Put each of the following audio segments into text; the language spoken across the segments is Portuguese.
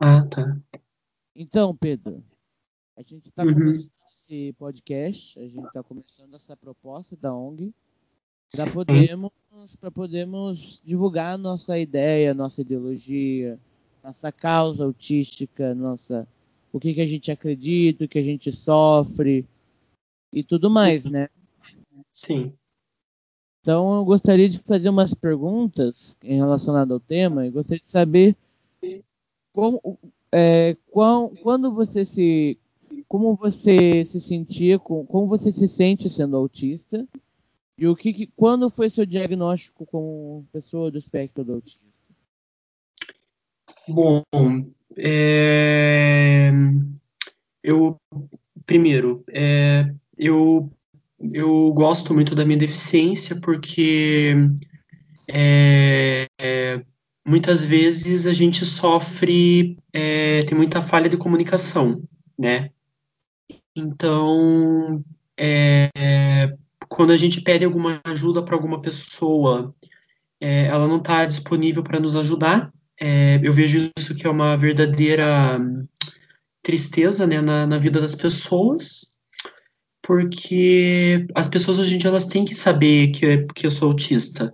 Ah, tá. Então, Pedro, a gente está Uhum. começando esse podcast, a gente está começando essa proposta da ONG para podermos, para podermos divulgar nossa ideia, nossa ideologia, nossa causa autística, nossa o que, que a gente acredita, o que a gente sofre e tudo mais, Sim. né? Sim. Então eu gostaria de fazer umas perguntas em relacionado ao tema e gostaria de saber como, é, quando você se como você se sentia com como você se sente sendo autista e o que, que quando foi seu diagnóstico como pessoa do espectro do autismo? Bom, é, eu primeiro, é, eu eu gosto muito da minha deficiência porque é, é, muitas vezes a gente sofre, é, tem muita falha de comunicação, né? Então, é, quando a gente pede alguma ajuda para alguma pessoa, é, ela não está disponível para nos ajudar. É, eu vejo isso que é uma verdadeira tristeza né, na, na, vida das pessoas, porque as pessoas hoje em dia elas têm que saber que, que eu sou autista,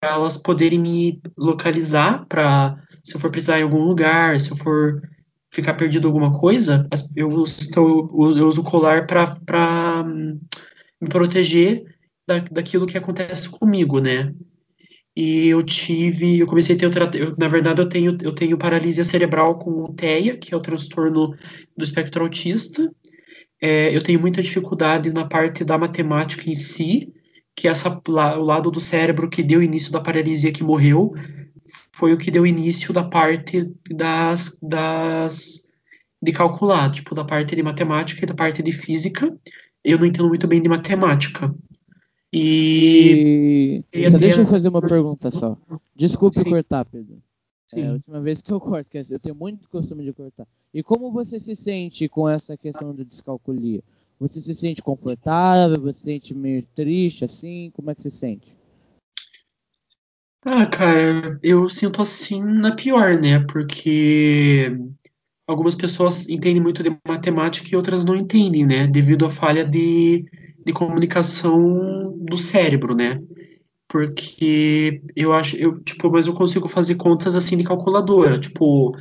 para elas poderem me localizar, para se eu for precisar em algum lugar, se eu for ficar perdido alguma coisa, eu, estou, eu uso o colar para me proteger da, daquilo que acontece comigo, né? E eu tive, eu comecei a ter, eu, na verdade, eu tenho, eu tenho paralisia cerebral com TEA, que é o transtorno do espectro autista. É, eu tenho muita dificuldade na parte da matemática em si, que é essa, o lado do cérebro que deu início da paralisia que morreu, foi o que deu início da parte das, das de calcular, tipo, da parte de matemática e da parte de física. Eu não entendo muito bem de matemática. E, e só deixa eu fazer uma pergunta só. Desculpe Sim. cortar, Pedro. Sim. É a última vez que eu corto, eu tenho muito costume de cortar. E como você se sente com essa questão de descalculia? Você se sente confortável? Você se sente meio triste assim? Como é que você se sente? Ah, cara, eu sinto assim na pior, né? Porque algumas pessoas entendem muito de matemática e outras não entendem, né? Devido à falha de, de comunicação do cérebro, né? Porque eu acho, eu, tipo, mas eu consigo fazer contas assim de calculadora, tipo,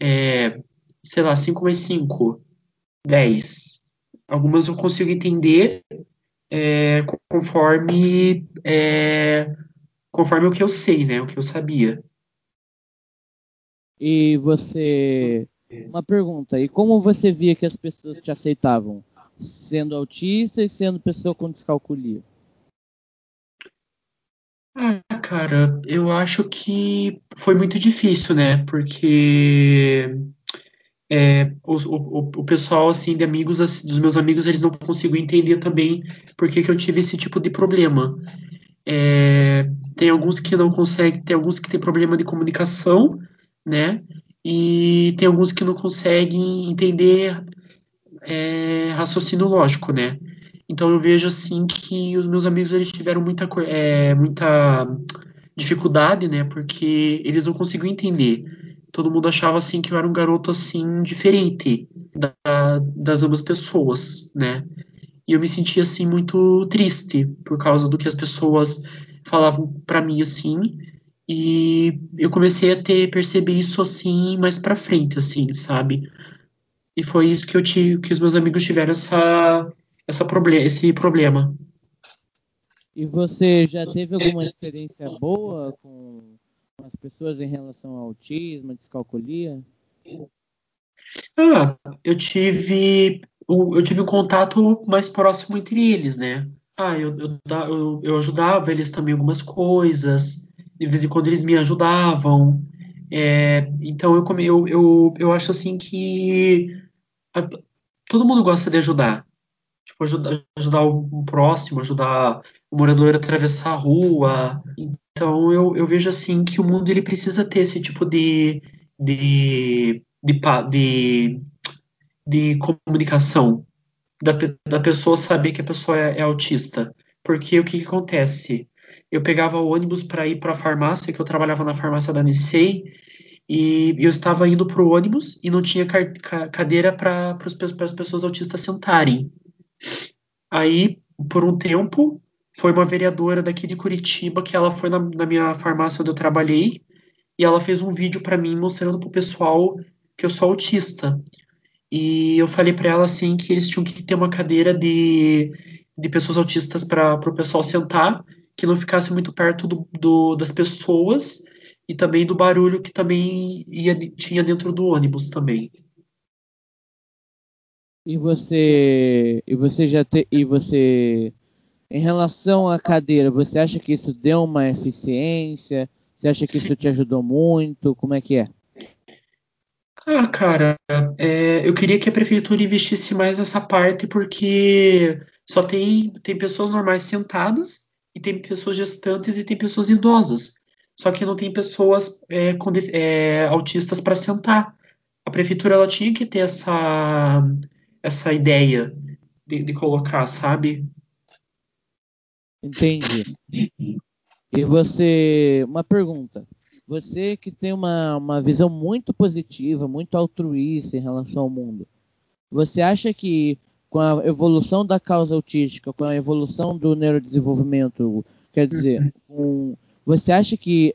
é, sei lá, 5 mais 5, 10. Algumas eu consigo entender é, conforme é, conforme o que eu sei, né? O que eu sabia. E você. Uma pergunta, e como você via que as pessoas te aceitavam? Sendo autista e sendo pessoa com descalculia? Ah, cara, eu acho que foi muito difícil, né? Porque é, o, o, o, pessoal, assim, de amigos, dos meus amigos, eles não conseguiam entender também por que, que eu tive esse tipo de problema. É, tem alguns que não conseguem, tem alguns que têm problema de comunicação, né? E tem alguns que não conseguem entender é, raciocínio lógico, né? Então eu vejo assim que os meus amigos eles tiveram muita, é, muita dificuldade, né? Porque eles não conseguiam entender. Todo mundo achava assim que eu era um garoto assim diferente da, das ambas pessoas, né? E eu me sentia assim muito triste por causa do que as pessoas falavam para mim assim. E eu comecei a ter perceber isso assim mais para frente, assim, sabe? E foi isso que eu tive, que os meus amigos tiveram essa, essa proble esse problema. E você já teve alguma experiência boa com as pessoas em relação ao autismo, descalculia? Ah, eu tive eu tive um contato mais próximo entre eles, né? Ah, eu, eu, eu, ajudava eles também algumas coisas, de vez em quando eles me ajudavam. É, então eu, eu, eu, eu acho assim que a, todo mundo gosta de ajudar. Tipo, ajudar, ajudar o próximo, ajudar o morador a atravessar a rua. Então eu, eu vejo assim que o mundo ele precisa ter esse tipo de, de, de, de, de comunicação. Da, da pessoa saber que a pessoa é, é autista. Porque o que, que acontece? Eu pegava o ônibus para ir para a farmácia, que eu trabalhava na farmácia da Nissei, e eu estava indo para o ônibus e não tinha cadeira para as pessoas autistas sentarem. Aí, por um tempo, foi uma vereadora daqui de Curitiba que ela foi na, na minha farmácia onde eu trabalhei e ela fez um vídeo para mim mostrando pro pessoal que eu sou autista. E eu falei para ela assim que eles tinham que ter uma cadeira de, de pessoas autistas para o pessoal sentar, que não ficasse muito perto do, do, das pessoas e também do barulho que também ia, tinha dentro do ônibus também. E você e você já te, e você em relação à cadeira, você acha que isso deu uma eficiência? Você acha que Sim. isso te ajudou muito? Como é que é? Ah, cara, é, eu queria que a prefeitura investisse mais nessa parte porque só tem, tem pessoas normais sentadas e tem pessoas gestantes e tem pessoas idosas. Só que não tem pessoas é, com, é, autistas para sentar. A prefeitura ela tinha que ter essa, essa ideia de, de colocar, sabe? Entendi. E você, uma pergunta. Você que tem uma, uma visão muito positiva, muito altruísta em relação ao mundo, você acha que com a evolução da causa autística, com a evolução do neurodesenvolvimento, quer dizer, um, você acha que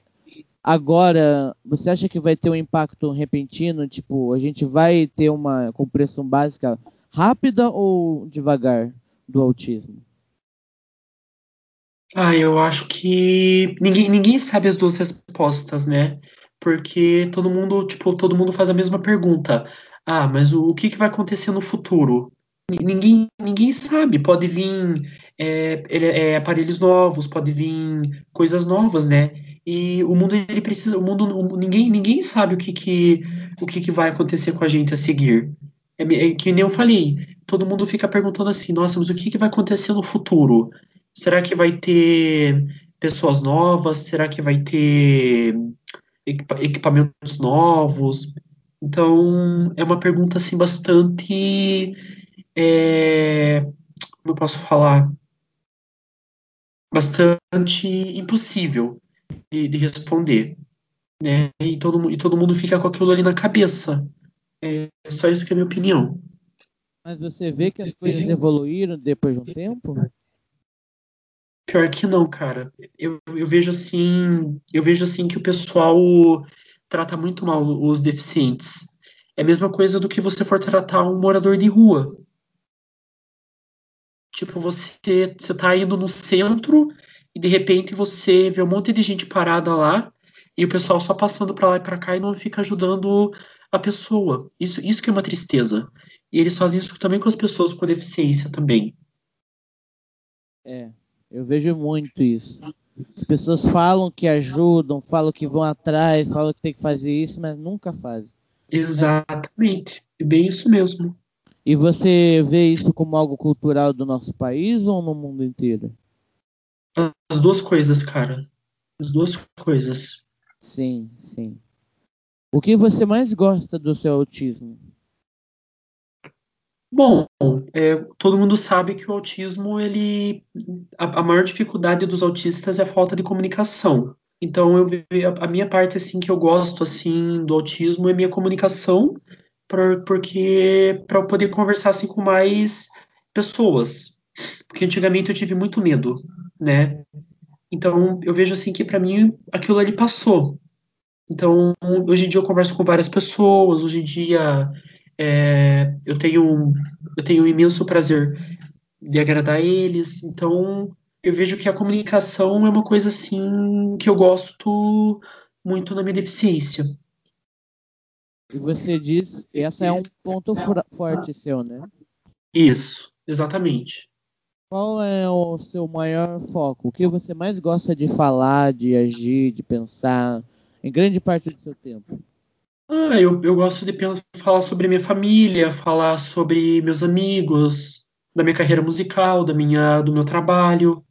agora, você acha que vai ter um impacto repentino? Tipo, a gente vai ter uma compreensão básica rápida ou devagar do autismo? Ah, eu acho que ninguém, ninguém sabe as duas respostas, né? Porque todo mundo, tipo, todo mundo faz a mesma pergunta. Ah, mas o, o que, que vai acontecer no futuro? Ninguém, ninguém sabe. Pode vir é, é, aparelhos novos, pode vir coisas novas, né? E o mundo ele precisa, o mundo, ninguém, ninguém sabe o que, que, o que, que vai acontecer com a gente a seguir. É, é que nem eu falei. Todo mundo fica perguntando assim, nossa, mas o que, que vai acontecer no futuro? Será que vai ter pessoas novas? Será que vai ter equipamentos novos? Então, é uma pergunta assim bastante. É, como eu posso falar? Bastante impossível de, de responder. Né? E, todo, e todo mundo fica com aquilo ali na cabeça. É só isso que é a minha opinião. Mas você vê que as coisas evoluíram depois de um tempo? Pior que não, cara. Eu, eu vejo assim, eu vejo assim que o pessoal trata muito mal os deficientes. É a mesma coisa do que você for tratar um morador de rua. Tipo, você, você tá indo no centro e de repente você vê um monte de gente parada lá e o pessoal só passando para lá e para cá e não fica ajudando a pessoa. Isso, isso que é uma tristeza. E eles fazem isso também com as pessoas com deficiência também. É, eu vejo muito isso. As pessoas falam que ajudam, falam que vão atrás, falam que tem que fazer isso, mas nunca fazem. Exatamente. É bem isso mesmo. E você vê isso como algo cultural do nosso país ou no mundo inteiro? As duas coisas, cara. As duas coisas. Sim, sim. O que você mais gosta do seu autismo? Bom, é, todo mundo sabe que o autismo, ele, a, a, maior dificuldade dos autistas é a falta de comunicação. Então, eu a, a minha parte assim que eu gosto assim do autismo é minha comunicação, pra, porque para eu poder conversar assim com mais pessoas. Porque antigamente eu tive muito medo, né? Então, eu vejo assim que para mim aquilo ali passou. Então, hoje em dia eu converso com várias pessoas, hoje em dia é, eu tenho eu tenho um imenso prazer de agradar eles. Então, eu vejo que a comunicação é uma coisa assim que eu gosto muito na minha deficiência. E você diz, essa é um ponto forte seu, né? Isso, exatamente. Qual é o seu maior foco? O que você mais gosta de falar, de agir, de pensar em grande parte do seu tempo? Ah, eu, eu gosto de falar sobre minha família, falar sobre meus amigos, da minha carreira musical, da minha, do meu trabalho.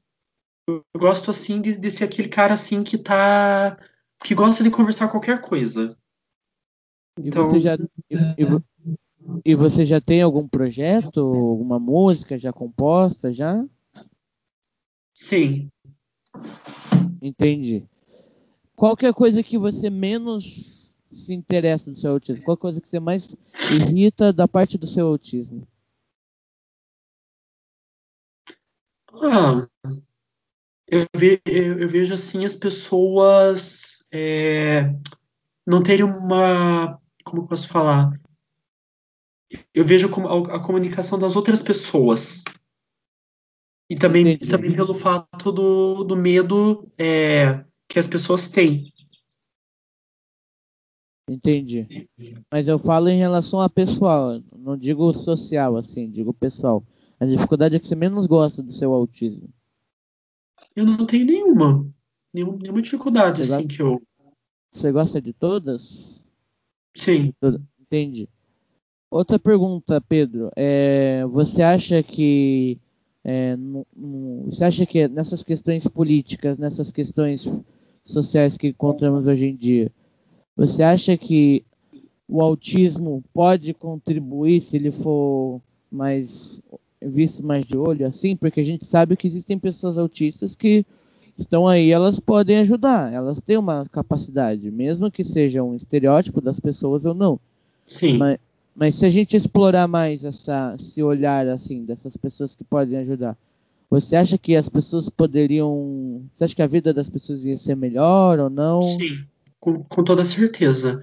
Eu, gosto assim de, de ser aquele cara assim que tá que gosta de conversar qualquer coisa. Então, e você já e, e você já tem algum projeto, alguma música já composta já? Sim. Entendi. Qual que é a coisa que você menos se interessa do seu autismo? Qual coisa que você mais irrita da parte do seu autismo? Ah, eu, ve, eu, eu vejo assim as pessoas é, não terem uma. Como eu posso falar? Eu vejo a, a comunicação das outras pessoas. E também, também pelo fato do, do medo é, que as pessoas têm. Entendi. Mas eu falo em relação a pessoal, não digo social, assim, digo pessoal. A dificuldade é que você menos gosta do seu autismo. Eu não tenho nenhuma. Nenhuma, nenhuma dificuldade, você assim, gosta, que eu. Você gosta de todas? Sim. Entendi. Outra pergunta, Pedro. É, você acha que é, você acha que nessas questões políticas, nessas questões sociais que encontramos hoje em dia, você acha que o autismo pode contribuir se ele for mais visto mais de olho assim? Porque a gente sabe que existem pessoas autistas que estão aí, elas podem ajudar, elas têm uma capacidade, mesmo que seja um estereótipo das pessoas ou não. Sim. Mas, mas se a gente explorar mais essa, esse olhar assim dessas pessoas que podem ajudar, você acha que as pessoas poderiam. Você acha que a vida das pessoas ia ser melhor ou não? Sim, com, com toda certeza.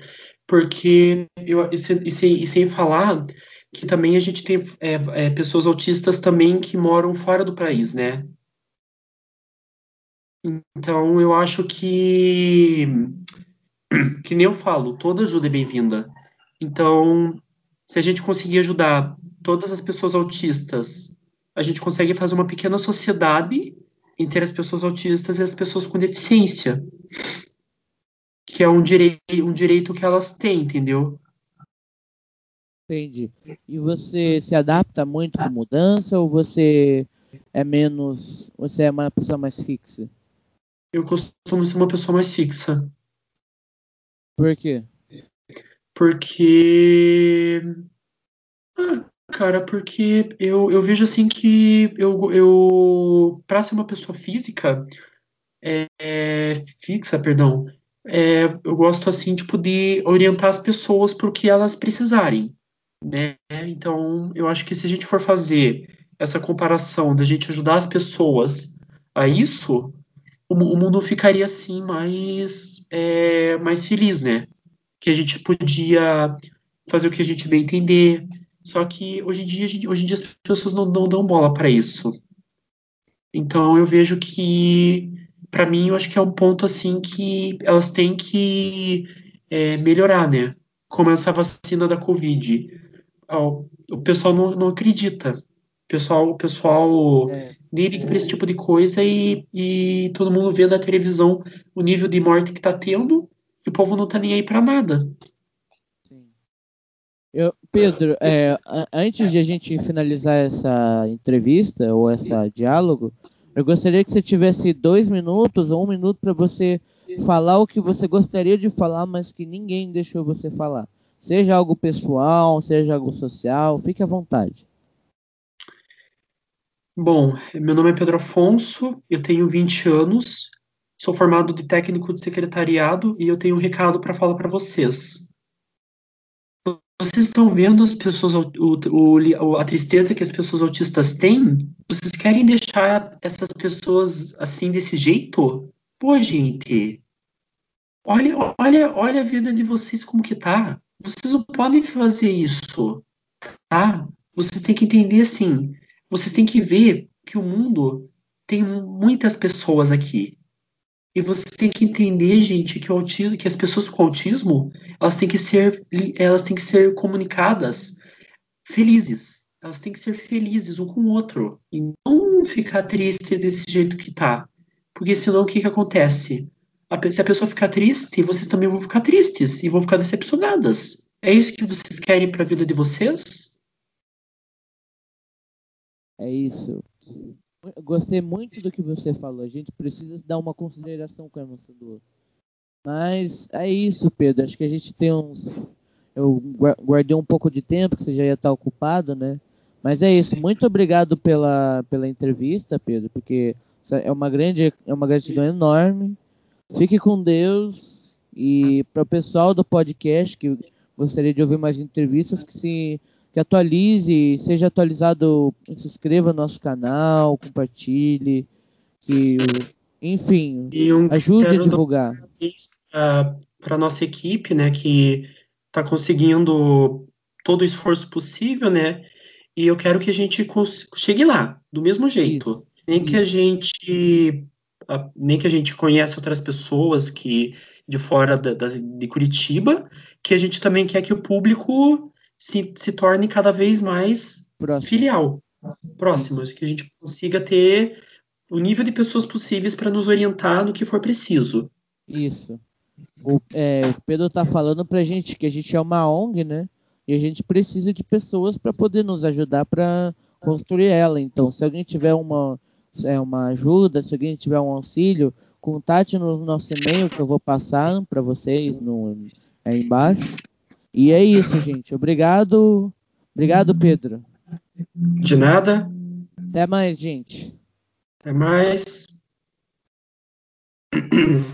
Porque eu, e, sem, e sem falar que também a gente tem é, é, pessoas autistas também que moram fora do país, né? Então eu acho que que nem eu falo, toda ajuda é bem-vinda. Então, se a gente conseguir ajudar todas as pessoas autistas, a gente consegue fazer uma pequena sociedade entre as pessoas autistas e as pessoas com deficiência, que é um direito, um direito que elas têm, entendeu? Entendi. E você se adapta muito com mudança ou você é menos, você é uma pessoa mais fixa? Eu costumo ser uma pessoa mais fixa. Por quê? Porque. Ah, cara, porque eu, eu vejo assim que eu, eu para ser uma pessoa física, é, fixa, perdão, é, eu gosto assim, tipo, de orientar as pessoas para o que elas precisarem, né? Então, eu acho que se a gente for fazer essa comparação da gente ajudar as pessoas a isso, o, o mundo ficaria assim mais, é, mais feliz, né? que a gente podia fazer o que a gente bem entender. Só que hoje em dia, hoje em dia as pessoas não, não dão bola para isso. Então eu vejo que, para mim, eu acho que é um ponto assim que elas têm que é, melhorar, né? Como essa vacina da Covid. O pessoal não, não acredita. O pessoal, o pessoal é. nem liga para esse tipo de coisa e, e todo mundo vê na televisão o nível de morte que está tendo e o povo não tá nem aí para nada. Eu, Pedro, é, antes de a gente finalizar essa entrevista ou esse diálogo, eu gostaria que você tivesse dois minutos ou um minuto para você falar o que você gostaria de falar, mas que ninguém deixou você falar. Seja algo pessoal, seja algo social, fique à vontade. Bom, meu nome é Pedro Afonso, eu tenho 20 anos, Sou formado de técnico de secretariado e eu tenho um recado para falar para vocês. Vocês estão vendo as pessoas, o, o, a tristeza que as pessoas autistas têm? Vocês querem deixar essas pessoas assim desse jeito? Pô, gente, olha, olha, olha a vida de vocês como que tá. Vocês não podem fazer isso, tá? Vocês têm que entender assim. Vocês têm que ver que o mundo tem muitas pessoas aqui. E você tem que entender, gente, que o autismo, que as pessoas com autismo, elas têm que ser, elas têm que ser comunicadas felizes. Elas têm que ser felizes um com o outro. E não ficar triste desse jeito que tá. Porque senão o que que acontece? A, se a pessoa ficar triste, vocês também vão ficar tristes e vão ficar decepcionadas. É isso que vocês querem para a vida de vocês? É isso gostei muito do que você falou. A gente precisa dar uma consideração com a emoção do outro. Mas é isso, Pedro. Acho que a gente tem uns. Eu guardei um pouco de tempo, que você já ia estar ocupado, né? Mas é isso. Muito obrigado pela, pela entrevista, Pedro, porque é uma grande é uma gratidão enorme. Fique com Deus E para o pessoal do podcast que gostaria de ouvir mais entrevistas, que se que atualize, seja atualizado, se inscreva no nosso canal, compartilhe, que enfim, um, ajude a divulgar. Para a nossa equipe, né, que está conseguindo todo o esforço possível, né? E eu quero que a gente chegue lá, do mesmo jeito. Isso, nem isso. que a gente nem que a gente conhece outras pessoas que de fora da, da, de Curitiba, que a gente também quer que o público se, se torne cada vez mais Próximo. filial, próximo, que a gente consiga ter o nível de pessoas possíveis para nos orientar no que for preciso. Isso. O, é, o Pedro está falando para a gente que a gente é uma ONG, né? E a gente precisa de pessoas para poder nos ajudar para construir ela. Então, se alguém tiver uma, é, uma ajuda, se alguém tiver um auxílio, contate no nosso e-mail que eu vou passar para vocês no, aí embaixo. E é isso, gente. Obrigado. Obrigado, Pedro. De nada. Até mais, gente. Até mais.